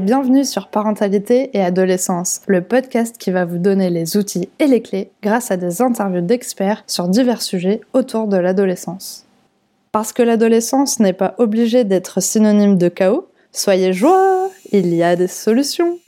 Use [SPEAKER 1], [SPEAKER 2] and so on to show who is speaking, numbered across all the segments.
[SPEAKER 1] bienvenue sur Parentalité et Adolescence, le podcast qui va vous donner les outils et les clés grâce à des interviews d'experts sur divers sujets autour de l'adolescence. Parce que l'adolescence n'est pas obligée d'être synonyme de chaos, soyez joie, il y a des solutions.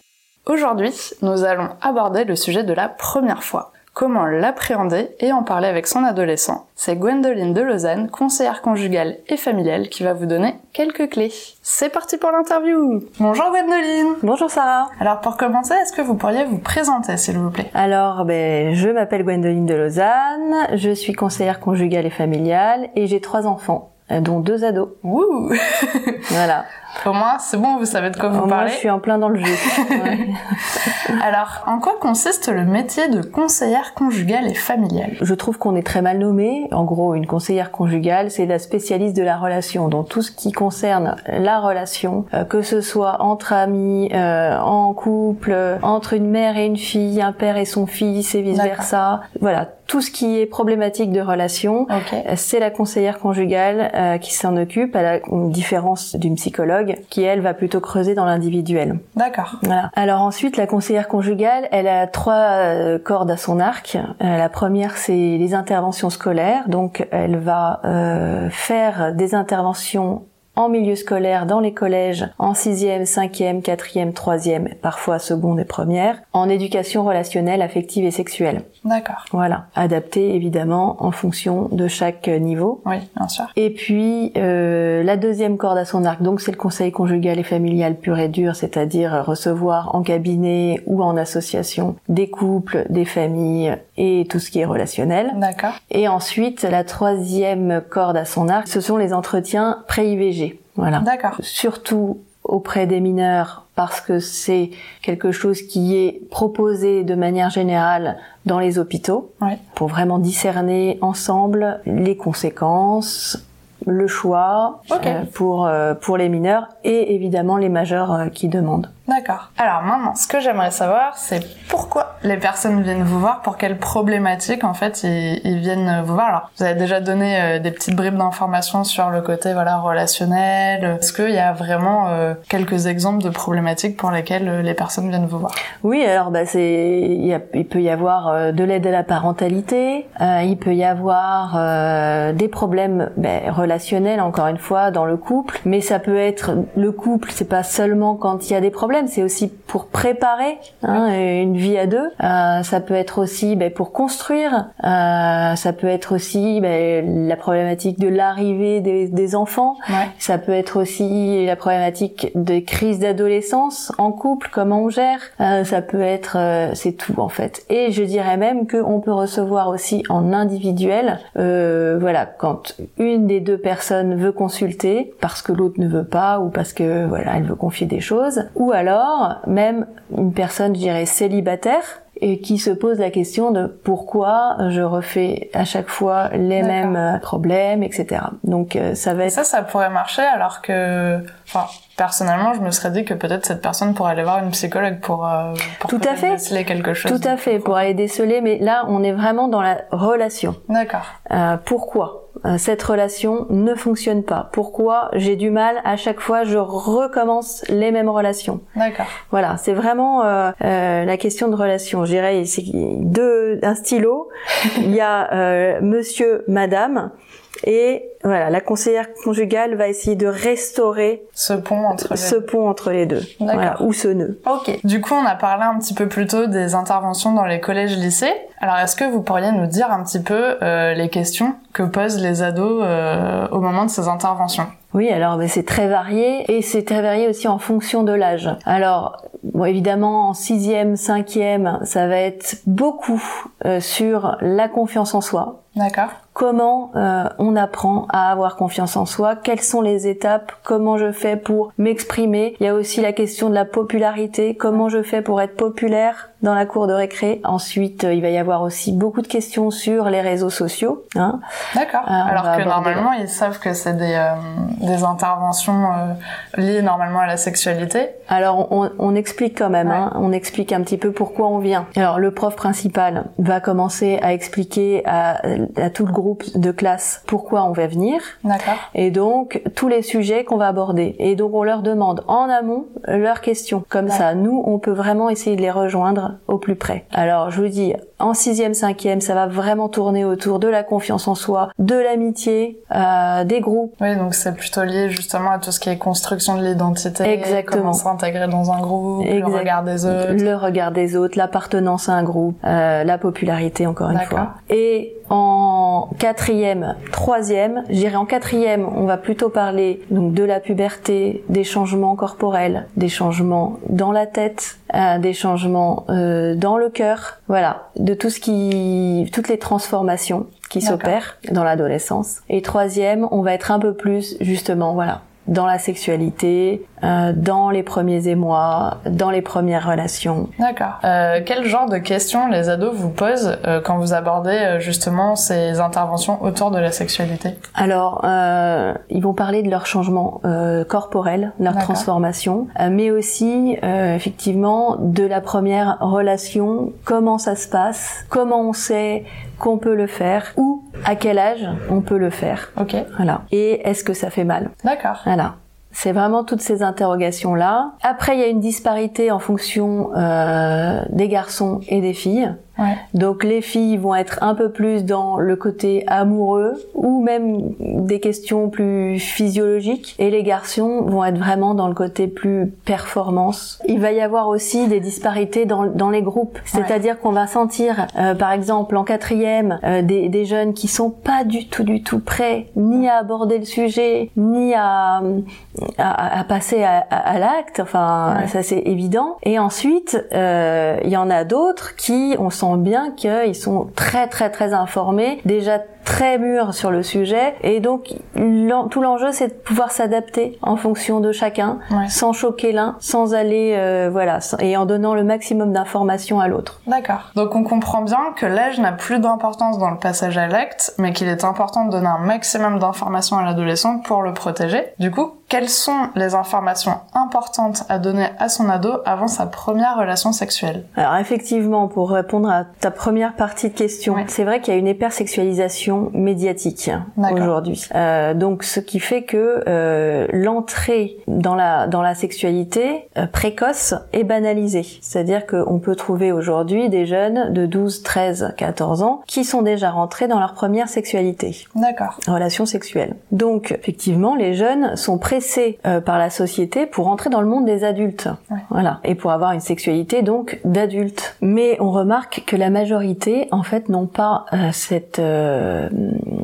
[SPEAKER 1] Aujourd'hui, nous allons aborder le sujet de la première fois comment l'appréhender et en parler avec son adolescent. C'est Gwendoline de Lausanne, conseillère conjugale et familiale, qui va vous donner quelques clés. C'est parti pour l'interview Bonjour Gwendoline
[SPEAKER 2] Bonjour Sarah
[SPEAKER 1] Alors pour commencer, est-ce que vous pourriez vous présenter s'il vous plaît?
[SPEAKER 2] Alors, ben, je m'appelle Gwendoline de Lausanne, je suis conseillère conjugale et familiale et j'ai trois enfants euh, dont deux ados.
[SPEAKER 1] Wouh
[SPEAKER 2] Voilà.
[SPEAKER 1] Au moins, c'est bon, vous savez de quoi vous
[SPEAKER 2] Au
[SPEAKER 1] parlez.
[SPEAKER 2] je suis en plein dans le jeu. Ouais.
[SPEAKER 1] Alors, en quoi consiste le métier de conseillère conjugale et familiale?
[SPEAKER 2] Je trouve qu'on est très mal nommé. En gros, une conseillère conjugale, c'est la spécialiste de la relation. Donc tout ce qui concerne la relation, euh, que ce soit entre amis, euh, en couple, entre une mère et une fille, un père et son fils et vice versa. Voilà, tout ce qui est problématique de relation, C'est la conseillère conjugale euh, qui s'en occupe, à la différence d'une psychologue qui elle va plutôt creuser dans l'individuel.
[SPEAKER 1] D'accord.
[SPEAKER 2] Voilà. Alors ensuite, la conseillère conjugale, elle a trois euh, cordes à son arc. Euh, la première, c'est les interventions scolaires. Donc, elle va euh, faire des interventions en milieu scolaire, dans les collèges, en sixième, cinquième, quatrième, troisième, parfois seconde et première, en éducation relationnelle, affective et sexuelle.
[SPEAKER 1] D'accord.
[SPEAKER 2] Voilà, adapté évidemment en fonction de chaque niveau.
[SPEAKER 1] Oui, bien sûr.
[SPEAKER 2] Et puis euh, la deuxième corde à son arc, donc c'est le conseil conjugal et familial pur et dur, c'est-à-dire recevoir en cabinet ou en association des couples, des familles et tout ce qui est relationnel.
[SPEAKER 1] D'accord.
[SPEAKER 2] Et ensuite la troisième corde à son arc, ce sont les entretiens pré-IVG. Voilà.
[SPEAKER 1] D'accord.
[SPEAKER 2] Surtout auprès des mineurs parce que c'est quelque chose qui est proposé de manière générale dans les hôpitaux pour vraiment discerner ensemble les conséquences, le choix euh, pour euh, pour les mineurs et évidemment les majeurs euh, qui demandent.
[SPEAKER 1] D'accord. Alors maintenant, ce que j'aimerais savoir, c'est pourquoi les personnes viennent vous voir, pour quelles problématiques en fait ils, ils viennent vous voir. Alors, vous avez déjà donné euh, des petites bribes d'informations sur le côté voilà relationnel. Est-ce qu'il y a vraiment euh, quelques exemples de problématiques pour lesquelles les personnes viennent vous voir?
[SPEAKER 2] Oui, alors bah c'est il, y a- il peut y avoir de l'aide à la parentalité, euh, il peut y avoir euh, des problèmes ben, relationnels encore une fois dans le couple, mais ça peut être le couple, c'est pas seulement quand il y a des problèmes, c'est aussi pour préparer hein, une vie à deux. Euh, ça peut être aussi ben, pour construire, euh, ça peut être aussi ben, la problématique de l'arrivée des, des enfants.
[SPEAKER 1] Ouais.
[SPEAKER 2] Ça peut être aussi la problématique des crises d'adolescence en couple, comment on gère. Euh, ça peut être, c'est tout en fait. Et je dirais même qu'on peut recevoir aussi en individuel, voilà, quand une des deux personnes veut consulter parce que l'autre ne veut pas ou parce que voilà, elle veut confier des choses, ou alors même une personne, je dirais, célibataire et qui se pose la question de pourquoi je refais à chaque fois les mêmes euh, problèmes, etc. Donc euh, ça va être
[SPEAKER 1] ça, ça pourrait marcher alors que, enfin, personnellement, je me serais dit que peut-être cette personne pourrait aller voir une psychologue pour, euh, pour
[SPEAKER 2] Tout à fait.
[SPEAKER 1] déceler quelque chose.
[SPEAKER 2] Tout à fait, pour aller déceler, mais là, on est vraiment dans la relation.
[SPEAKER 1] D'accord.
[SPEAKER 2] Euh, pourquoi? Cette relation ne fonctionne pas Pourquoi? J'ai du mal à chaque fois je recommence les mêmes relations
[SPEAKER 1] D'accord.
[SPEAKER 2] Voilà, c'est vraiment euh, euh, la question de relation. Je dirais, c'est deux un stylo. Il y a euh, Monsieur, Madame, et voilà, la conseillère conjugale va essayer de restaurer
[SPEAKER 1] Ce pont entre les
[SPEAKER 2] ce pont entre les deux. Voilà, ou ce nœud.
[SPEAKER 1] Ok. Du coup, on a parlé un petit peu plus tôt des interventions dans les collèges-lycées. Alors, est-ce que vous pourriez nous dire un petit peu euh, les questions que posent les ados euh, au moment de ces interventions?
[SPEAKER 2] Oui, alors ben, c'est très varié et c'est très varié aussi en fonction de l'âge. Alors, bon, évidemment, en sixième, cinquième, ça va être beaucoup euh, sur la confiance en soi.
[SPEAKER 1] D'accord.
[SPEAKER 2] Comment euh, on apprend à avoir confiance en soi? Quelles sont les étapes? Comment je fais pour m'exprimer? Il y a aussi la question de la popularité. Comment je fais pour être populaire dans la cour de récré? Ensuite, euh, il va y avoir aussi beaucoup de questions sur les réseaux sociaux. Hein
[SPEAKER 1] D'accord.
[SPEAKER 2] On
[SPEAKER 1] Alors que normalement, ils savent que c'est des, euh, des interventions euh, liées normalement à la sexualité.
[SPEAKER 2] Alors on, on explique quand même,
[SPEAKER 1] Ouais.
[SPEAKER 2] hein, on explique un petit peu pourquoi on vient. Alors le prof principal va commencer à expliquer à, à tout le groupe de classe pourquoi on va venir.
[SPEAKER 1] D'accord.
[SPEAKER 2] Et donc tous les sujets qu'on va aborder. Et donc on leur demande en amont leurs questions. Comme ça, nous, on peut vraiment essayer de les rejoindre au plus près. Alors je vous dis, en sixième, cinquième, ça va vraiment tourner autour de la confiance en soi, de l'amitié, euh, des groupes.
[SPEAKER 1] Oui, donc c'est plutôt lié justement à tout ce qui est construction de l'identité.
[SPEAKER 2] Exactement.
[SPEAKER 1] Comment s'intégrer dans un groupe, le
[SPEAKER 2] Exact.
[SPEAKER 1] regard des autres.
[SPEAKER 2] Le regard des autres, l'appartenance à un groupe, euh, la popularité encore une fois. Et en quatrième, troisième, je dirais en quatrième, on va plutôt parler donc de la puberté, des changements corporels, des changements dans la tête, euh, des changements euh, dans le cœur, voilà, de tout ce qui, toutes les transformations qui s'opèrent dans l'adolescence. Et troisième, on va être un peu plus justement, voilà, dans la sexualité, euh, dans les premiers émois, dans les premières relations.
[SPEAKER 1] D'accord. Euh, quel genre de questions les ados vous posent euh, quand vous abordez justement ces interventions autour de la sexualité?
[SPEAKER 2] Alors, ils vont parler de leur changement corporel, leur transformation, mais aussi effectivement de la première relation, comment ça se passe, comment on sait qu'on peut le faire, ou à quel âge on peut le faire.
[SPEAKER 1] Ok.
[SPEAKER 2] Voilà. Et est-ce que ça fait mal
[SPEAKER 1] D'accord.
[SPEAKER 2] Voilà. C'est vraiment toutes ces interrogations-là. Après, il y a une disparité en fonction euh, des garçons et des filles.
[SPEAKER 1] Ouais.
[SPEAKER 2] Donc les filles vont être un peu plus dans le côté amoureux ou même des questions plus physiologiques et les garçons vont être vraiment dans le côté plus performance. Il va y avoir aussi des disparités dans, dans les groupes, c'est-à-dire qu'on va sentir euh, par exemple en quatrième euh, des, des jeunes qui sont pas du tout du tout prêts ni à aborder le sujet ni à, à, à passer à, l'acte, enfin
[SPEAKER 1] Ouais.
[SPEAKER 2] ça c'est évident. Et ensuite euh, il y en a d'autres qui on sent bien qu'ils sont très très très informés, déjà très mûrs sur le sujet et donc tout l'enjeu c'est de pouvoir s'adapter en fonction de chacun
[SPEAKER 1] Ouais.
[SPEAKER 2] sans choquer l'un, sans aller euh, voilà et en donnant le maximum d'informations à l'autre.
[SPEAKER 1] D'accord. Donc on comprend bien que l'âge n'a plus d'importance dans le passage à l'acte, mais qu'il est important de donner un maximum d'informations à l'adolescent pour le protéger. Du coup, quelles sont les informations importantes à donner à son ado avant sa première relation sexuelle?
[SPEAKER 2] Alors effectivement, pour répondre à ta première partie de question,
[SPEAKER 1] Ouais.
[SPEAKER 2] c'est vrai qu'il y a une hypersexualisation médiatique
[SPEAKER 1] D'accord.
[SPEAKER 2] aujourd'hui. Euh, donc ce qui fait que euh, l'entrée dans la dans la sexualité euh, précoce est banalisée. C'est-à-dire qu'on peut trouver aujourd'hui des jeunes de 12, 13, 14 ans qui sont déjà rentrés dans leur première sexualité
[SPEAKER 1] D'accord.
[SPEAKER 2] relations sexuelles. Donc, effectivement, les jeunes sont pressés euh, par la société pour entrer dans le monde des adultes.
[SPEAKER 1] Ouais.
[SPEAKER 2] Voilà. Et pour avoir une sexualité, donc, d'adultes. Mais on remarque que la majorité, en fait, n'ont pas euh, cette euh,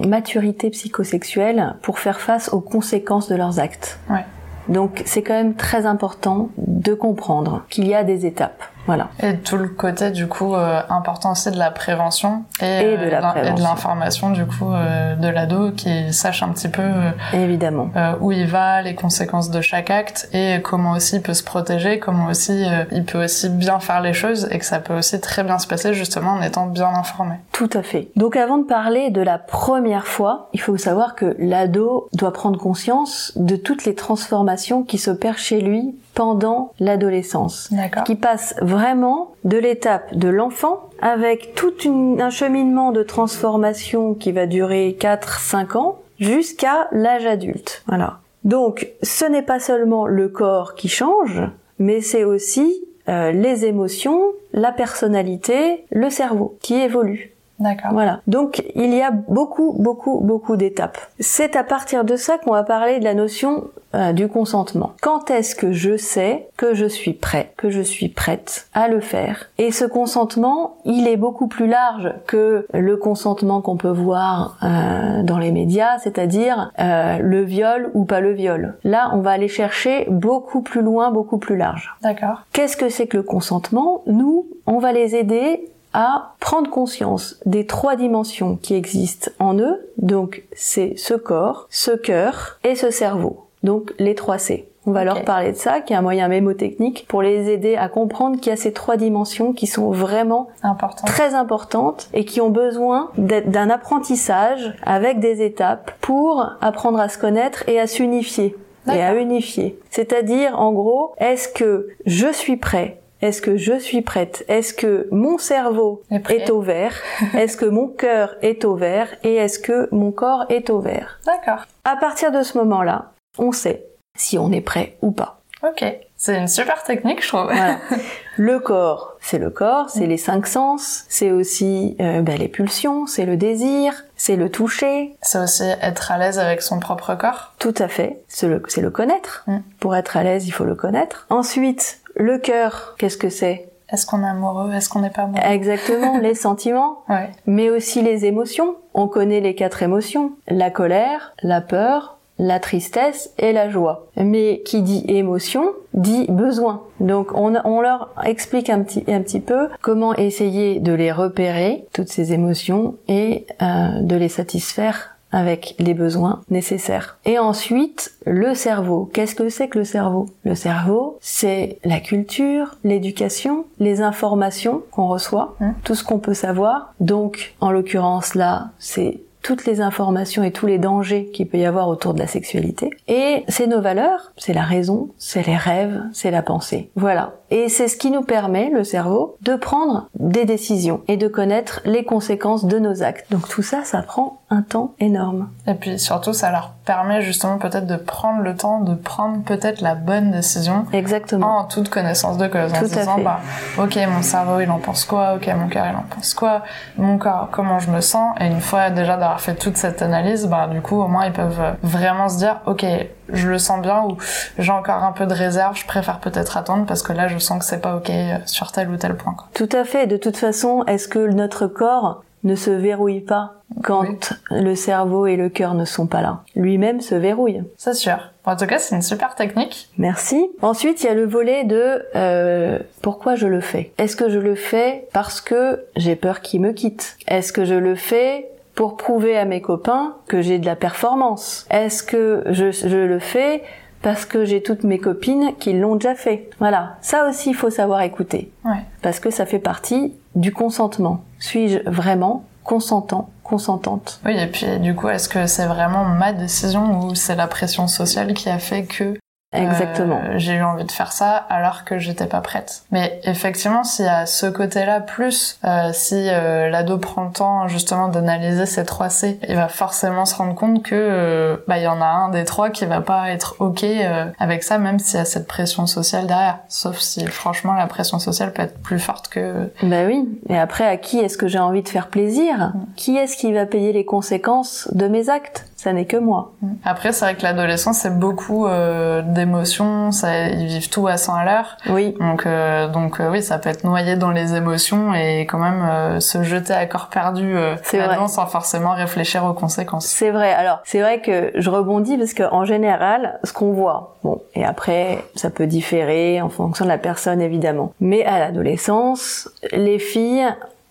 [SPEAKER 2] maturité psychosexuelle pour faire face aux conséquences de leurs actes.
[SPEAKER 1] Ouais.
[SPEAKER 2] Donc, c'est quand même très important de comprendre qu'il y a des étapes. Voilà.
[SPEAKER 1] Et tout le côté du coup euh, important aussi de la prévention et,
[SPEAKER 2] Et de prévention.
[SPEAKER 1] l'information du coup euh, de l'ado qui sache un petit peu euh,
[SPEAKER 2] Évidemment.
[SPEAKER 1] euh, où il va, les conséquences de chaque acte et comment aussi il peut se protéger, comment aussi euh, il peut aussi bien faire les choses et que ça peut aussi très bien se passer justement en étant bien informé.
[SPEAKER 2] Tout à fait. Donc avant de parler de la première fois, il faut savoir que l'ado doit prendre conscience de toutes les transformations qui s'opèrent chez lui pendant l'adolescence.
[SPEAKER 1] D'accord.
[SPEAKER 2] Qui passe vraiment de l'étape de l'enfant avec tout un cheminement de transformation qui va durer 4-5 ans jusqu'à l'âge adulte. Voilà. Donc ce n'est pas seulement le corps qui change, mais c'est aussi euh, les émotions, la personnalité, le cerveau qui évolue.
[SPEAKER 1] D'accord.
[SPEAKER 2] Voilà. Donc il y a beaucoup, beaucoup, beaucoup d'étapes. C'est à partir de ça qu'on va parler de la notion euh, du consentement. Quand est-ce que je sais que je suis prêt, que je suis prête à le faire? Et ce consentement, il est beaucoup plus large que le consentement qu'on peut voir euh, dans les médias, c'est-à-dire euh, le viol ou pas le viol. Là, on va aller chercher beaucoup plus loin, beaucoup plus large.
[SPEAKER 1] D'accord.
[SPEAKER 2] Qu'est-ce que c'est que le consentement? Nous, on va les aider à prendre conscience des trois dimensions qui existent en eux. Donc, c'est ce corps, ce cœur et ce cerveau. Donc, les trois C. On va leur parler de ça, qui est un moyen mémotechnique pour les aider à comprendre qu'il y a ces trois dimensions qui sont vraiment
[SPEAKER 1] Important.
[SPEAKER 2] très importantes et qui ont besoin d'un apprentissage avec des étapes pour apprendre à se connaître et à s'unifier et à unifier. C'est-à-dire, en gros, est-ce que je suis prêt Est-ce que je suis prête? Est-ce que mon cerveau est, au vert? Est-ce que mon cœur est au vert? Et est-ce que mon corps est au vert?
[SPEAKER 1] D'accord.
[SPEAKER 2] À partir de ce moment-là, on sait si on est prêt ou pas.
[SPEAKER 1] Ok. C'est une super technique, je trouve.
[SPEAKER 2] Le corps, c'est le corps, c'est les cinq sens, c'est aussi euh, ben, les pulsions, c'est le désir, c'est le toucher.
[SPEAKER 1] C'est aussi être à l'aise avec son propre corps.
[SPEAKER 2] Tout à fait, c'est le, le, connaître. Mm. Pour être à l'aise, il faut le connaître. Ensuite, le cœur, qu'est-ce que c'est?
[SPEAKER 1] Est-ce qu'on est amoureux? Est-ce qu'on n'est pas amoureux?
[SPEAKER 2] Exactement, les sentiments,
[SPEAKER 1] ouais.
[SPEAKER 2] mais aussi les émotions. On connaît les quatre émotions la colère, la peur, la tristesse et la joie. Mais qui dit émotion dit besoin. Donc on, leur explique un petit, un petit peu comment essayer de les repérer, toutes ces émotions, et euh, de les satisfaire avec les besoins nécessaires. Et ensuite, le cerveau. Qu'est-ce que c'est que le cerveau? Le cerveau, c'est la culture, l'éducation, les informations qu'on reçoit, hein? tout ce qu'on peut savoir. Donc, en l'occurrence là, c'est toutes les informations et tous les dangers qu'il peut y avoir autour de la sexualité. Et c'est nos valeurs, c'est la raison, c'est les rêves, c'est la pensée. Voilà. Et c'est ce qui nous permet, le cerveau, de prendre des décisions et de connaître les conséquences de nos actes. Donc tout ça, ça prend un temps énorme.
[SPEAKER 1] Et puis surtout, ça leur permet justement peut-être de prendre le temps de prendre peut-être la bonne décision.
[SPEAKER 2] Exactement.
[SPEAKER 1] En toute connaissance de cause. En se disant, bah, ok, mon cerveau, il en pense quoi? Ok, mon cœur, il en pense quoi? Mon corps, comment je me sens? Et une fois déjà fait toute cette analyse, bah, du coup, au moins, ils peuvent vraiment se dire, ok, je le sens bien ou j'ai encore un peu de réserve, je préfère peut-être attendre parce que là, je sens que c'est pas ok sur tel ou tel point.
[SPEAKER 2] Tout à fait. De toute façon, est-ce que notre corps ne se verrouille pas quand le cerveau et le cœur ne sont pas là? Lui-même se verrouille.
[SPEAKER 1] C'est sûr. En tout cas, c'est une super technique.
[SPEAKER 2] Merci. Ensuite, il y a le volet de euh, pourquoi je le fais? Est-ce que je le fais parce que j'ai peur qu'il me quitte? Est-ce que je le fais pour prouver à mes copains que j'ai de la performance Est-ce que je, je le fais parce que j'ai toutes mes copines qui l'ont déjà fait? Voilà, ça aussi il faut savoir écouter.
[SPEAKER 1] Ouais.
[SPEAKER 2] Parce que ça fait partie du consentement. Suis-je vraiment consentant, consentante?
[SPEAKER 1] Oui, et puis du coup, est-ce que c'est vraiment ma décision ou c'est la pression sociale qui a fait que
[SPEAKER 2] Exactement.
[SPEAKER 1] Euh, j'ai eu envie de faire ça alors que j'étais pas prête. Mais effectivement, s'il y a ce côté-là, plus euh, si euh, l'ado prend le temps justement d'analyser ces trois C, il va forcément se rendre compte que euh, bah il y en a un des trois qui va pas être ok euh, avec ça, même s'il y a cette pression sociale derrière. Sauf si franchement la pression sociale peut être plus forte que.
[SPEAKER 2] Bah oui. Et après, à qui est-ce que j'ai envie de faire plaisir? Mm. Qui est-ce qui va payer les conséquences de mes actes? Ça n'est que moi.
[SPEAKER 1] Après, c'est vrai que l'adolescence c'est beaucoup des émotions, ça, ils vivent tout à 100 à l'heure.
[SPEAKER 2] Oui.
[SPEAKER 1] Donc, euh, donc euh, oui, ça peut être noyé dans les émotions et quand même euh, se jeter à corps perdu là sans forcément réfléchir aux conséquences.
[SPEAKER 2] C'est vrai. Alors, c'est vrai que je rebondis parce qu'en général, ce qu'on voit, bon, et après, ça peut différer en fonction de la personne évidemment. Mais à l'adolescence, les filles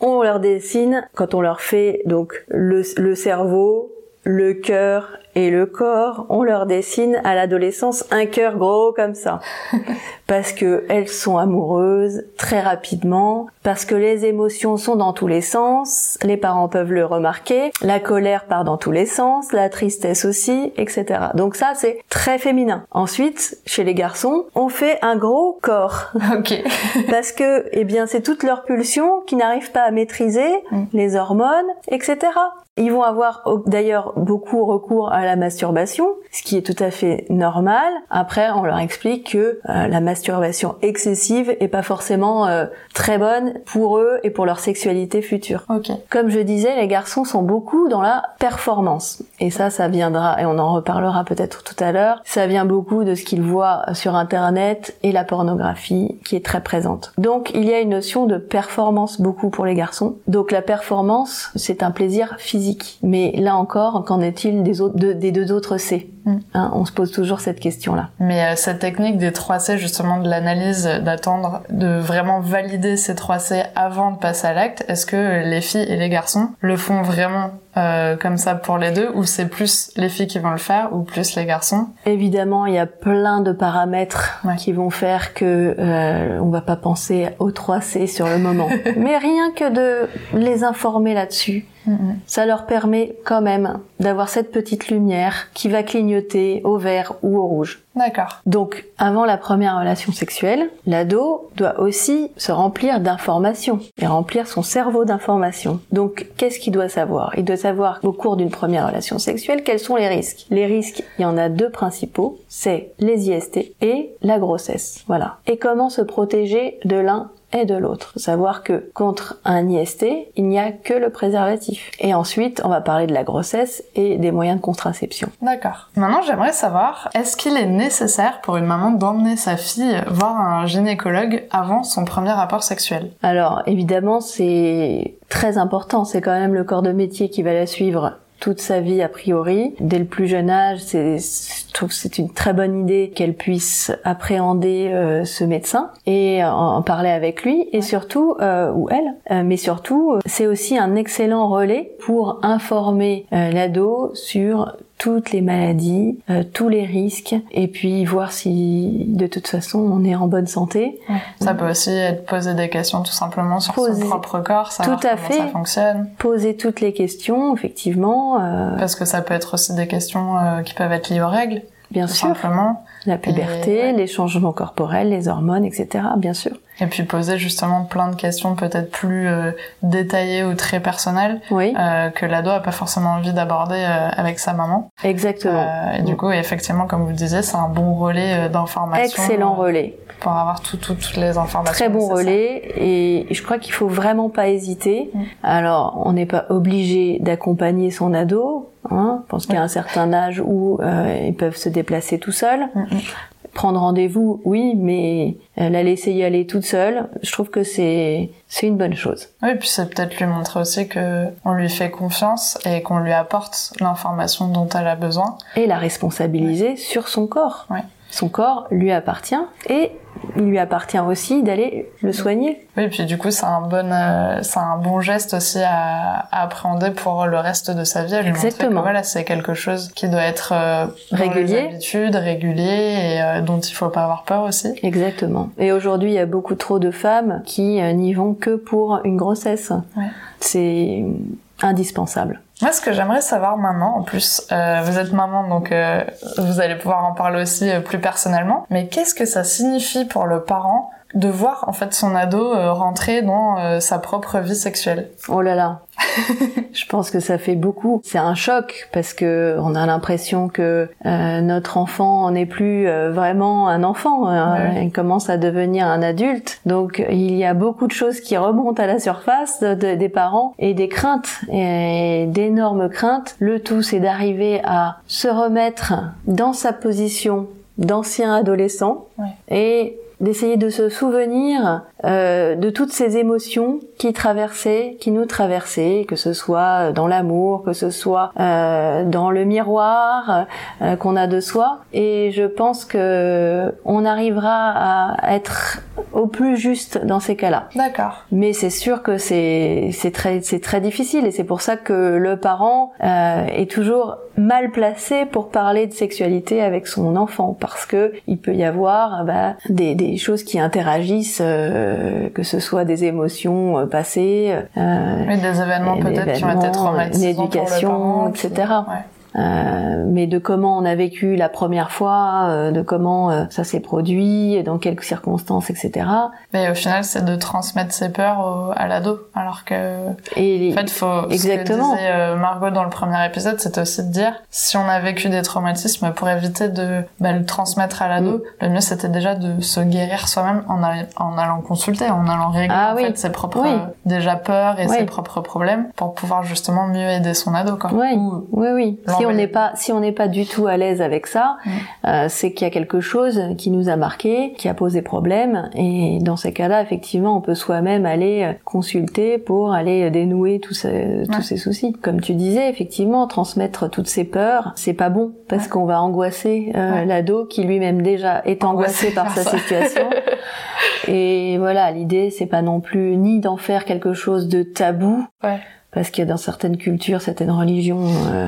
[SPEAKER 2] on leur dessine quand on leur fait donc le, le cerveau, le cœur et le corps, on leur dessine à l'adolescence un cœur gros comme ça. parce que elles sont amoureuses très rapidement, parce que les émotions sont dans tous les sens, les parents peuvent le remarquer, la colère part dans tous les sens, la tristesse aussi, etc. Donc ça c'est très féminin. Ensuite, chez les garçons, on fait un gros corps. Parce que, eh bien, c'est toutes leurs pulsions qui n'arrivent pas à maîtriser, mm. les hormones, etc. Ils vont avoir d'ailleurs beaucoup recours à la masturbation, ce qui est tout à fait normal. Après, on leur explique que euh, la masturbation excessive est pas forcément euh, très bonne pour eux et pour leur sexualité future.
[SPEAKER 1] Okay.
[SPEAKER 2] Comme je disais, les garçons sont beaucoup dans la performance. Et ça, ça viendra, et on en reparlera peut-être tout à l'heure, ça vient beaucoup de ce qu'ils voient sur Internet et la pornographie qui est très présente. Donc, il y a une notion de performance beaucoup pour les garçons. Donc, la performance, c'est un plaisir physique mais là encore, qu'en est-il des, autres, des deux autres C mm. hein, On se pose toujours cette question-là.
[SPEAKER 1] Mais euh, cette technique des 3 C, justement de l'analyse, d'attendre, de vraiment valider ces 3 C avant de passer à l'acte, est-ce que les filles et les garçons le font vraiment euh, comme ça pour les deux ou c'est plus les filles qui vont le faire ou plus les garçons
[SPEAKER 2] Évidemment, il y a plein de paramètres qui vont faire que euh, on va pas penser aux 3 C sur le moment. Mais rien que de les informer là-dessus, ça leur permet quand même d'avoir cette petite lumière qui va clignoter au vert ou au rouge.
[SPEAKER 1] D'accord.
[SPEAKER 2] Donc, avant la première relation sexuelle, l'ado doit aussi se remplir d'informations et remplir son cerveau d'informations. Donc, qu'est-ce qu'il doit savoir? Il doit savoir au cours d'une première relation sexuelle quels sont les risques. Les risques, il y en a deux principaux, c'est les IST et la grossesse. Voilà. Et comment se protéger de l'un et de l'autre. Savoir que contre un IST, il n'y a que le préservatif. Et ensuite, on va parler de la grossesse et des moyens de contraception.
[SPEAKER 1] D'accord. Maintenant, j'aimerais savoir, est-ce qu'il est nécessaire pour une maman d'emmener sa fille voir un gynécologue avant son premier rapport sexuel?
[SPEAKER 2] Alors, évidemment, c'est très important. C'est quand même le corps de métier qui va la suivre toute sa vie a priori. Dès le plus jeune âge, c'est, je trouve que c'est une très bonne idée qu'elle puisse appréhender euh, ce médecin et en, parler avec lui et surtout euh, ou elle. Euh, mais surtout, c'est aussi un excellent relais pour informer l'ado sur toutes les maladies, euh, tous les risques, et puis voir si de toute façon on est en bonne santé.
[SPEAKER 1] Ça peut aussi être poser des questions tout simplement sur son propre corps, savoir
[SPEAKER 2] tout à
[SPEAKER 1] comment
[SPEAKER 2] fait.
[SPEAKER 1] ça fonctionne.
[SPEAKER 2] Poser toutes les questions, effectivement.
[SPEAKER 1] Euh... Parce que ça peut être aussi des questions euh, qui peuvent être liées aux règles.
[SPEAKER 2] Bien
[SPEAKER 1] tout
[SPEAKER 2] sûr.
[SPEAKER 1] Simplement.
[SPEAKER 2] La puberté, les changements corporels, les hormones, etc. Bien sûr.
[SPEAKER 1] Et puis poser justement plein de questions peut-être plus euh, détaillées ou très personnelles
[SPEAKER 2] oui.
[SPEAKER 1] euh, que l'ado a pas forcément envie d'aborder euh, avec sa maman.
[SPEAKER 2] Exactement.
[SPEAKER 1] Euh, et du coup, effectivement, comme vous le disiez, c'est un bon relais euh, d'information.
[SPEAKER 2] Excellent relais.
[SPEAKER 1] Pour avoir tout, tout, toutes les informations.
[SPEAKER 2] Très bon relais et je crois qu'il faut vraiment pas hésiter.
[SPEAKER 1] Mm.
[SPEAKER 2] Alors, on n'est pas obligé d'accompagner son ado. Hein, je pense qu'il y a un certain âge où euh, ils peuvent se déplacer tout seuls.
[SPEAKER 1] Mm, mm.
[SPEAKER 2] Prendre rendez-vous, oui, mais euh, la laisser y aller toute seule, je trouve que c'est c'est une bonne chose.
[SPEAKER 1] Oui, puis c'est peut-être lui montrer aussi que on lui fait confiance et qu'on lui apporte l'information dont elle a besoin.
[SPEAKER 2] Et la responsabiliser sur son corps.
[SPEAKER 1] Ouais.
[SPEAKER 2] Son corps lui appartient et il lui appartient aussi d'aller le soigner.
[SPEAKER 1] Oui, puis du coup, c'est un bon, euh, c'est un bon geste aussi à, à, appréhender pour le reste de sa vie. À lui
[SPEAKER 2] Exactement.
[SPEAKER 1] montrer que voilà, c'est quelque chose qui doit être euh,
[SPEAKER 2] régulier,
[SPEAKER 1] habitudes, régulier et euh, dont il faut pas avoir peur aussi.
[SPEAKER 2] Exactement. Et aujourd'hui, il y a beaucoup trop de femmes qui euh, n'y vont que pour une grossesse.
[SPEAKER 1] Ouais.
[SPEAKER 2] C'est indispensable.
[SPEAKER 1] Moi, ce que j'aimerais savoir maintenant, en plus, euh, vous êtes maman, donc euh, vous allez pouvoir en parler aussi euh, plus personnellement, mais qu'est-ce que ça signifie pour le parent de voir en fait son ado euh, rentrer dans euh, sa propre vie sexuelle
[SPEAKER 2] Oh là là Je pense que ça fait beaucoup. C'est un choc parce que on a l'impression que euh, notre enfant n'est plus vraiment un enfant. Hein.
[SPEAKER 1] Ouais.
[SPEAKER 2] Il commence à devenir un adulte. Donc il y a beaucoup de choses qui remontent à la surface de, de, des parents et des craintes et d'énormes craintes. Le tout, c'est d'arriver à se remettre dans sa position d'ancien adolescent
[SPEAKER 1] ouais.
[SPEAKER 2] et d'essayer de se souvenir euh, de toutes ces émotions qui traversaient, qui nous traversaient, que ce soit dans l'amour, que ce soit euh, dans le miroir euh, qu'on a de soi. Et je pense que on arrivera à être au plus juste dans ces cas-là.
[SPEAKER 1] D'accord.
[SPEAKER 2] Mais c'est sûr que c'est c'est très c'est très difficile et c'est pour ça que le parent euh, est toujours mal placé pour parler de sexualité avec son enfant parce que il peut y avoir bah, des, des choses qui interagissent, euh, que ce soit des émotions euh, passées,
[SPEAKER 1] euh, oui, des événements peut-être qui ont été traumatisants,
[SPEAKER 2] une éducation, etc.
[SPEAKER 1] Ouais.
[SPEAKER 2] Euh, mais de comment on a vécu la première fois, euh, de comment euh, ça s'est produit, dans quelles circonstances, etc.
[SPEAKER 1] Mais au final, c'est de transmettre ses peurs au, à l'ado, alors que
[SPEAKER 2] Et
[SPEAKER 1] en fait, faut
[SPEAKER 2] exactement.
[SPEAKER 1] Ce que disait euh, Margot dans le premier épisode, c'était aussi de dire si on a vécu des traumatismes, pour éviter de bah, le transmettre à l'ado, mm. le mieux c'était déjà de se guérir soi-même en, en, allant consulter, en allant régler
[SPEAKER 2] ah,
[SPEAKER 1] en
[SPEAKER 2] oui.
[SPEAKER 1] fait ses propres
[SPEAKER 2] oui.
[SPEAKER 1] déjà peurs et
[SPEAKER 2] oui.
[SPEAKER 1] ses propres problèmes pour pouvoir justement mieux aider son ado. Quoi.
[SPEAKER 2] Oui, Ou oui, oui. Si on n'est pas, si on n'est pas du tout à l'aise avec ça, euh, c'est qu'il y a quelque chose qui nous a marqué, qui a posé problème, et dans ces cas-là, effectivement, on peut soi-même aller consulter pour aller dénouer tous ces,
[SPEAKER 1] ouais.
[SPEAKER 2] tous ces soucis. Comme tu disais, effectivement, transmettre toutes ces peurs, c'est pas bon parce
[SPEAKER 1] ouais.
[SPEAKER 2] qu'on va angoisser euh,
[SPEAKER 1] ouais.
[SPEAKER 2] l'ado qui lui-même déjà est angoissé, par sa
[SPEAKER 1] ça.
[SPEAKER 2] situation. et voilà, l'idée, c'est pas non plus ni d'en faire quelque chose de tabou,
[SPEAKER 1] ouais.
[SPEAKER 2] parce que dans certaines cultures, certaines religions. Euh, euh,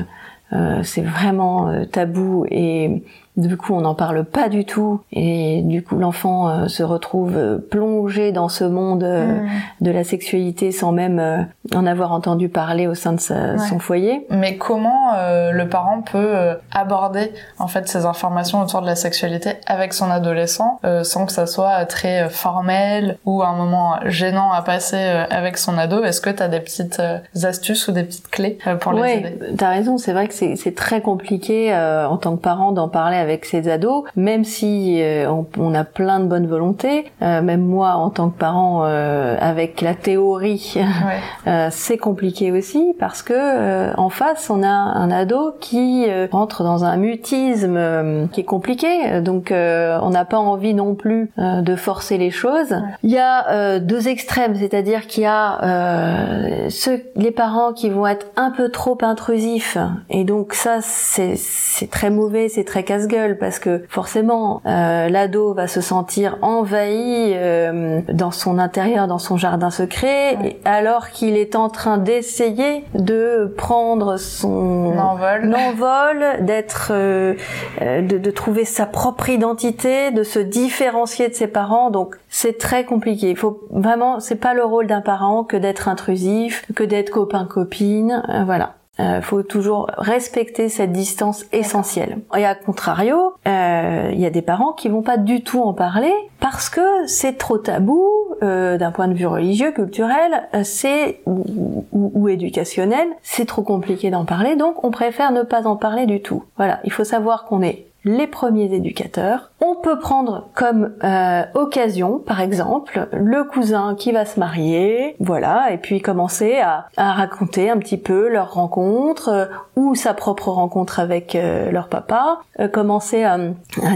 [SPEAKER 2] c'est vraiment euh, tabou et Du coup, on n'en parle pas du tout et du coup, l'enfant se retrouve plongé dans ce monde mm. de la sexualité sans même en avoir entendu parler au sein de son foyer.
[SPEAKER 1] Mais comment le parent peut aborder en fait ces informations autour de la sexualité avec son adolescent sans que ça soit très formel ou un moment gênant à passer avec son ado? Est-ce que tu as des petites astuces ou des petites clés pour les aider?
[SPEAKER 2] T'as raison, c'est vrai que c'est très compliqué euh, en tant que parent d'en parler avec ses ados, même si euh, on, a plein de bonnes volontés. Euh, même moi, en tant que parent, avec la théorie, c'est compliqué aussi parce que en face, on a un ado qui rentre dans un mutisme qui est compliqué. Donc, on n'a pas envie non plus de forcer les choses. Il y a deux extrêmes, c'est-à-dire qu'il y a ceux, les parents qui vont être un peu trop intrusifs et donc ça, c'est très mauvais, c'est très casse-gueule parce que forcément, euh, l'ado va se sentir envahi euh, dans son intérieur, dans son jardin secret, alors qu'il est en train d'essayer de prendre son envol, d'être, euh, de, de trouver sa propre identité, de se différencier de ses parents. Donc c'est très compliqué. Il faut vraiment, c'est pas le rôle d'un parent que d'être intrusif, que d'être copain copine, voilà. Euh, faut toujours respecter cette distance essentielle. Et à contrario, euh, il y a des parents qui vont pas du tout en parler parce que c'est trop tabou euh, d'un point de vue religieux, culturel, euh, c'est ou, ou, éducationnel, c'est trop compliqué d'en parler, donc on préfère ne pas en parler du tout. Voilà, il faut savoir qu'on est les premiers éducateurs. On peut prendre comme euh, occasion, par exemple, le cousin qui va se marier, voilà, et puis commencer à, raconter un petit peu leur rencontre euh, ou sa propre rencontre avec euh, leur papa, commencer à,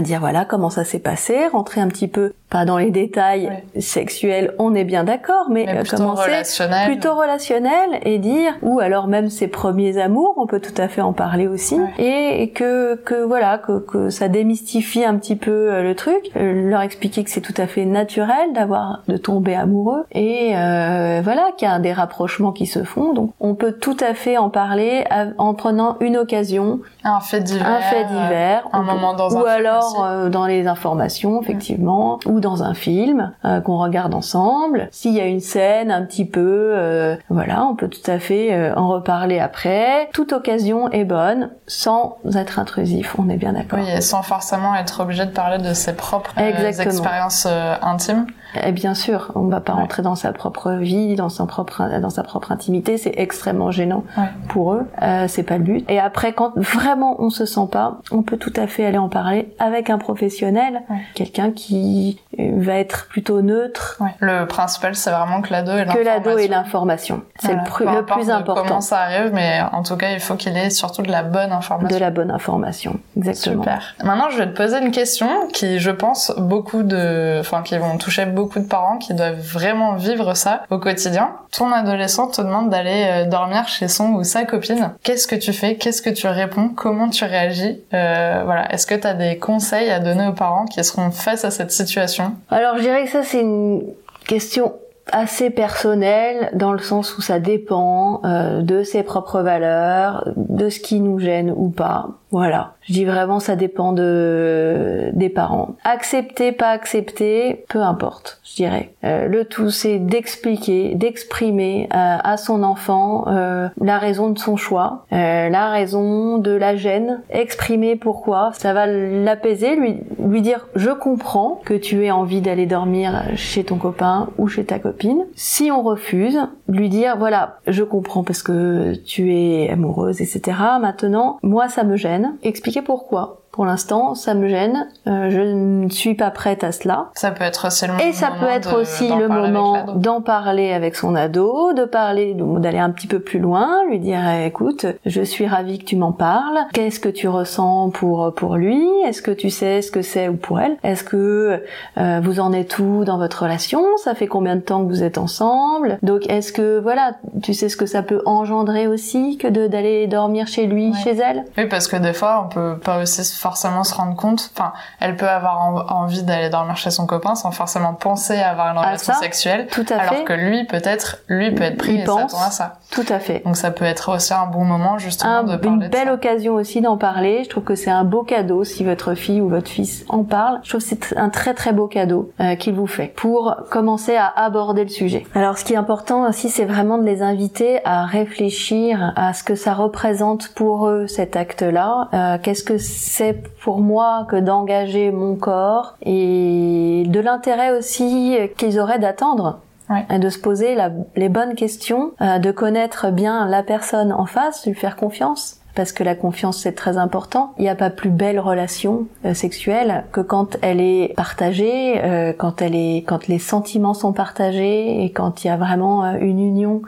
[SPEAKER 2] dire voilà comment ça s'est passé, rentrer un petit peu pas dans les détails sexuels, on est bien d'accord, mais,
[SPEAKER 1] plutôt commencer relationnel.
[SPEAKER 2] plutôt relationnel et dire ou alors même ses premiers amours, on peut tout à fait en parler aussi, et, que que voilà que, que ça démystifie un petit peu euh, le truc, euh, leur expliquer que c'est tout à fait naturel d'avoir de tomber amoureux et euh, voilà qu'il y a des rapprochements qui se font. Donc on peut tout à fait en parler en prenant une occasion,
[SPEAKER 1] un fait divers,
[SPEAKER 2] un fait divers,
[SPEAKER 1] un moment dans
[SPEAKER 2] ou alors dans les informations effectivement, ou dans un film qu'on regarde ensemble. S'il y a une scène un petit peu, voilà, on peut tout à fait en reparler après. Toute occasion est bonne, sans être intrusif. On est bien d'accord
[SPEAKER 1] sans forcément être obligé de parler de ses propres euh, expériences euh, intimes.
[SPEAKER 2] Et bien sûr, on ne va pas rentrer dans sa propre vie, dans son propre, dans sa propre intimité. C'est extrêmement gênant pour eux. Euh, c'est pas le but. Et après, quand vraiment on se sent pas, on peut tout à fait aller en parler avec un professionnel, quelqu'un qui va être plutôt neutre.
[SPEAKER 1] Le principal, c'est vraiment que l'ado ait l'information.
[SPEAKER 2] Que l'ado ait l'information. C'est le, le plus important.
[SPEAKER 1] Comment ça arrive, mais en tout cas, il faut qu'il ait surtout de la bonne information.
[SPEAKER 2] De la bonne information, exactement.
[SPEAKER 1] Super. Maintenant, je vais te poser une question qui, je pense, beaucoup de, enfin, qui vont toucher beaucoup de parents qui doivent vraiment vivre ça au quotidien. Ton adolescent te demande d'aller euh, dormir chez son ou sa copine. Qu'est-ce que tu fais? Qu'est-ce que tu réponds? Comment tu réagis? Euh, Voilà. Est-ce que tu as des conseils à donner aux parents qui seront face à cette situation?
[SPEAKER 2] Alors, je dirais que ça, c'est une question assez personnelle dans le sens où ça dépend euh, de ses propres valeurs, de ce qui nous gêne ou pas. Voilà. Je dis vraiment ça dépend de des parents. Accepter, pas accepter, peu importe, je dirais. Euh, le tout c'est d'expliquer, d'exprimer euh, à son enfant euh, la raison de son choix, la raison de la gêne, exprimer pourquoi, ça va l'apaiser, lui lui dire je comprends que tu aies envie d'aller dormir chez ton copain ou chez ta copine. Si on refuse, lui dire voilà, je comprends parce que tu es amoureuse, etc. Maintenant, moi ça me gêne expliquer pourquoi. Pour l'instant, ça me gêne. Euh, je ne suis pas prête à cela.
[SPEAKER 1] Ça peut être aussi le moment.
[SPEAKER 2] Et ça peut être aussi le moment d'en parler avec son ado, de parler, d'aller un petit peu plus loin, lui dire eh, écoute, je suis ravie que tu m'en parles. Qu'est-ce que tu ressens pour pour lui? Est-ce que tu sais ce que c'est ou pour elle? Est-ce que euh, vous en êtes où dans votre relation? Ça fait combien de temps que vous êtes ensemble? Donc est-ce que voilà, tu sais ce que ça peut engendrer aussi que d'aller dormir chez lui, chez elle?
[SPEAKER 1] Oui, parce que des fois, on peut pas aussi forcément se rendre compte. Enfin, elle peut avoir envie d'aller dormir chez son copain sans forcément penser à avoir une relation sexuelle.
[SPEAKER 2] Tout à
[SPEAKER 1] alors que lui, peut-être, lui peut être pris
[SPEAKER 2] Il
[SPEAKER 1] et s'attend à ça.
[SPEAKER 2] Tout à fait.
[SPEAKER 1] Donc ça peut être aussi un bon moment justement
[SPEAKER 2] Un-
[SPEAKER 1] de parler
[SPEAKER 2] une
[SPEAKER 1] de
[SPEAKER 2] belle
[SPEAKER 1] ça.
[SPEAKER 2] occasion aussi d'en parler. Je trouve que c'est un beau cadeau si votre fille ou votre fils en parle. Je trouve que c'est un très très beau cadeau euh, qu'il vous fait pour commencer à aborder le sujet. Alors ce qui est important aussi, c'est vraiment de les inviter à réfléchir à ce que ça représente pour eux cet acte-là. Euh, Qu'est-ce que c'est pour moi que d'engager mon corps et de l'intérêt aussi qu'ils auraient d'attendre
[SPEAKER 1] Ouais.
[SPEAKER 2] et de se poser la- les bonnes questions, euh, de connaître bien la personne en face, lui faire confiance. Parce que la confiance c'est très important. Il n'y a pas plus belle relation euh, sexuelle que quand elle est partagée, euh, quand elle est, quand les sentiments sont partagés et quand il y a vraiment une union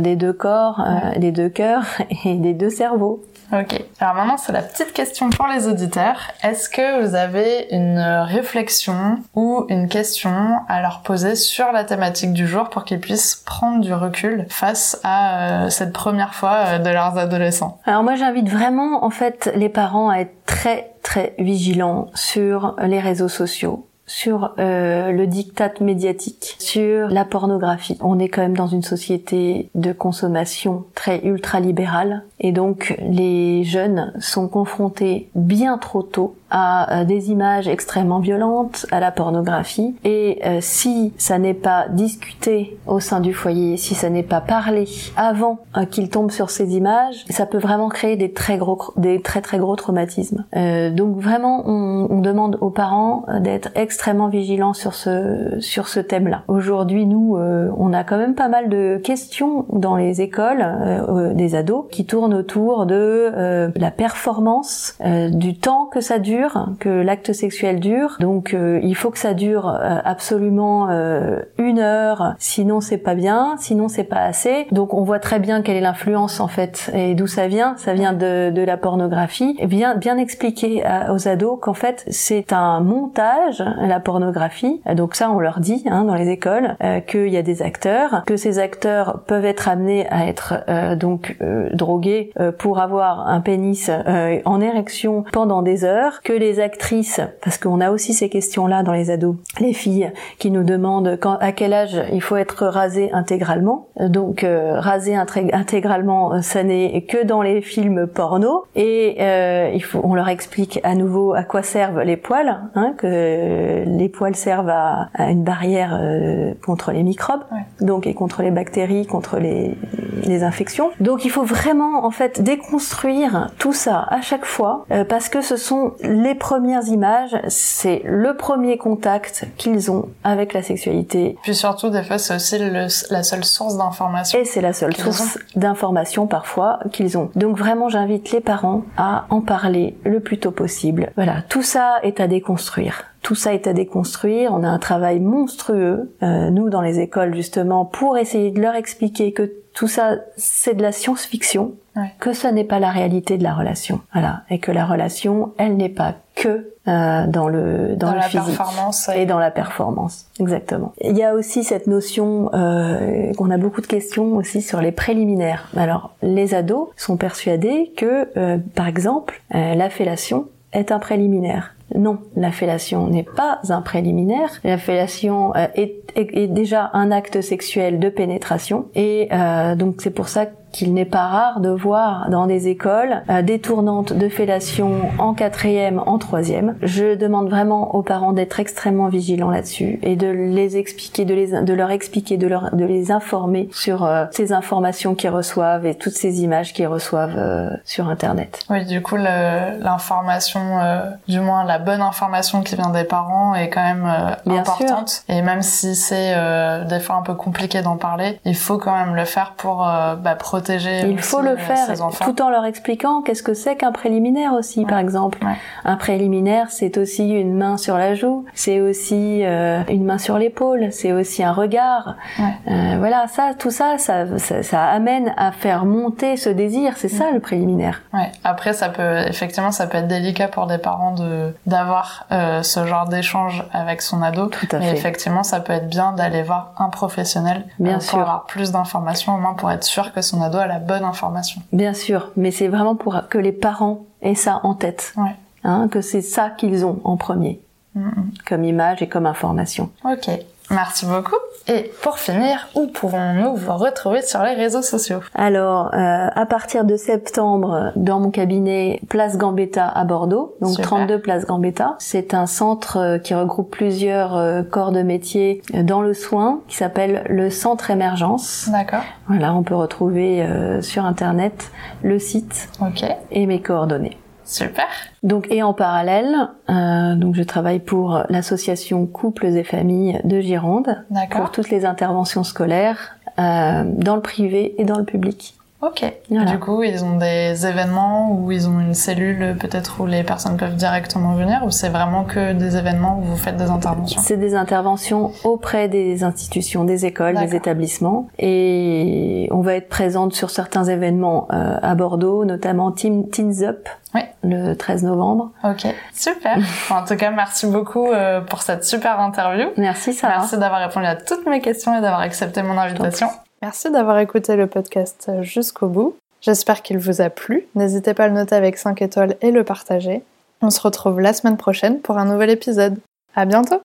[SPEAKER 2] des deux corps, des deux cœurs et des deux cerveaux.
[SPEAKER 1] Ok. Alors maintenant, c'est la petite question pour les auditeurs. Est-ce que vous avez une réflexion ou une question à leur poser sur la thématique du jour pour qu'ils puissent prendre du recul face à euh, cette première fois euh, de leurs adolescents?
[SPEAKER 2] Alors moi j'invite vraiment en fait les parents à être très très vigilants sur les réseaux sociaux sur euh, le diktat médiatique, sur la pornographie. On est quand même dans une société de consommation très ultra-libérale et donc les jeunes sont confrontés bien trop tôt à euh, des images extrêmement violentes, à la pornographie. Et euh, si ça n'est pas discuté au sein du foyer, si ça n'est pas parlé avant euh, qu'ils tombent sur ces images, ça peut vraiment créer des très gros, des très très gros traumatismes. Euh, donc vraiment, on, on demande aux parents euh, d'être extrêmement vigilants sur ce sur ce thème-là. Aujourd'hui, nous, on a quand même pas mal de questions dans les écoles des ados qui tournent autour de la performance, du temps que ça dure que l'acte sexuel dure. Donc euh, il faut que ça dure euh, absolument euh, une heure, sinon c'est pas bien, sinon c'est pas assez. Donc on voit très bien quelle est l'influence en fait et d'où ça vient? Ça vient de, de la pornographie. Et bien bien expliquer aux ados qu'en fait c'est un montage la pornographie. Donc ça on leur dit hein, dans les écoles euh, qu'il y a des acteurs, que ces acteurs peuvent être amenés à être euh, donc euh, drogués pour avoir un pénis en érection pendant des heures, les actrices, parce qu'on a aussi ces questions-là dans les ados, les filles qui nous demandent quand, à quel âge il faut être rasé intégralement. Donc euh, rasé intégralement, euh, ça n'est que dans les films porno. Et euh, il faut, on leur explique à nouveau à quoi servent les poils, hein, que les poils servent à, à une barrière euh, contre les microbes,
[SPEAKER 1] Ouais.
[SPEAKER 2] donc et contre les bactéries, contre les, les infections. Donc il faut vraiment en fait déconstruire tout ça à chaque fois parce que ce sont les premières images, c'est le premier contact qu'ils ont avec la sexualité
[SPEAKER 1] Puis surtout, des fois, c'est aussi le- la seule source d'information.
[SPEAKER 2] et c'est la seule source d'information parfois qu'ils ont. Donc vraiment, j'invite les parents à en parler le plus tôt possible. Voilà, tout ça est à déconstruire. Tout ça est à déconstruire. On a un travail monstrueux, euh, nous, dans les écoles, justement, pour essayer de leur expliquer que tout ça, c'est de la science-fiction,
[SPEAKER 1] Ouais.
[SPEAKER 2] que ça n'est pas la réalité de la relation. Voilà, et que la relation, elle n'est pas que euh, dans le dans,
[SPEAKER 1] Dans
[SPEAKER 2] le
[SPEAKER 1] la
[SPEAKER 2] physique
[SPEAKER 1] performance.
[SPEAKER 2] et dans la performance, exactement. Il y a aussi cette notion euh, qu'on a beaucoup de questions aussi sur les préliminaires. Alors, les ados sont persuadés que, euh, par exemple, euh, la fellation est un préliminaire. Non, la fellation n'est pas un préliminaire. La fellation euh, est, est- est déjà un acte sexuel de pénétration et euh, donc c'est pour ça qu'il n'est pas rare de voir dans des écoles euh, des tournantes de fellation en quatrième, en troisième. Je demande vraiment aux parents d'être extrêmement vigilants là-dessus et de les expliquer, de, les, de leur expliquer, de, leur, de les informer sur euh, ces informations qu'ils reçoivent et toutes ces images qu'ils reçoivent euh, sur Internet.
[SPEAKER 1] Oui, du coup, l'information, euh, du moins la bonne information qui vient des parents est quand même euh, importante. Et même si c'est euh, des fois un peu compliqué d'en parler, il faut quand même le faire pour bah, protéger
[SPEAKER 2] Il
[SPEAKER 1] aussi,
[SPEAKER 2] faut le
[SPEAKER 1] euh,
[SPEAKER 2] faire tout en leur expliquant qu'est-ce que c'est qu'un préliminaire aussi, par exemple.
[SPEAKER 1] Ouais.
[SPEAKER 2] Un préliminaire, c'est aussi une main sur la joue, c'est aussi euh, une main sur l'épaule, c'est aussi un regard.
[SPEAKER 1] Ouais.
[SPEAKER 2] Euh, voilà, ça, tout ça, ça, ça, ça amène à faire monter ce désir. C'est ça le préliminaire.
[SPEAKER 1] Après, ça peut effectivement, ça peut être délicat pour des parents de d'avoir euh, ce genre d'échange avec son ado.
[SPEAKER 2] Tout à
[SPEAKER 1] Mais
[SPEAKER 2] fait.
[SPEAKER 1] effectivement, ça peut être bien d'aller voir un professionnel
[SPEAKER 2] Bien
[SPEAKER 1] euh,
[SPEAKER 2] sûr.
[SPEAKER 1] pour avoir plus d'informations, au moins pour être sûr que son ado a la bonne information.
[SPEAKER 2] Bien sûr, mais c'est vraiment pour que les parents aient ça en tête.
[SPEAKER 1] Ouais.
[SPEAKER 2] hein, que c'est ça qu'ils ont en premier, comme image et comme information.
[SPEAKER 1] Ok, merci beaucoup. Et pour finir, où pouvons-nous vous retrouver sur les réseaux sociaux
[SPEAKER 2] Alors, euh, à partir de septembre, dans mon cabinet Place Gambetta à Bordeaux, donc
[SPEAKER 1] Super.
[SPEAKER 2] 32 Place Gambetta. C'est un centre euh, qui regroupe plusieurs euh, corps de métier euh, dans le soin, qui s'appelle le Centre Émergence.
[SPEAKER 1] D'accord.
[SPEAKER 2] Voilà, on peut retrouver euh, sur Internet le site
[SPEAKER 1] Ok,
[SPEAKER 2] et mes coordonnées.
[SPEAKER 1] Super.
[SPEAKER 2] Donc et en parallèle, euh, donc je travaille pour l'association Couples et Familles de Gironde pour toutes les interventions scolaires euh, dans le privé et dans le public.
[SPEAKER 1] Ok.
[SPEAKER 2] Voilà.
[SPEAKER 1] Du coup, ils ont des événements où ils ont une cellule peut-être où les personnes peuvent directement venir ou c'est vraiment que des événements où vous faites des interventions?
[SPEAKER 2] C'est des interventions auprès des institutions, des écoles, des établissements et on va être présente sur certains événements euh, à Bordeaux, notamment Team Teens Up
[SPEAKER 1] Oui.
[SPEAKER 2] le 13 novembre.
[SPEAKER 1] Ok, super. en tout cas, merci beaucoup euh, pour cette super interview.
[SPEAKER 2] Merci Sarah.
[SPEAKER 1] Merci d'avoir répondu à toutes mes questions et d'avoir accepté mon invitation. Merci d'avoir écouté le podcast jusqu'au bout. J'espère qu'il vous a plu. N'hésitez pas à le noter avec 5 étoiles et le partager. On se retrouve la semaine prochaine pour un nouvel épisode. À bientôt!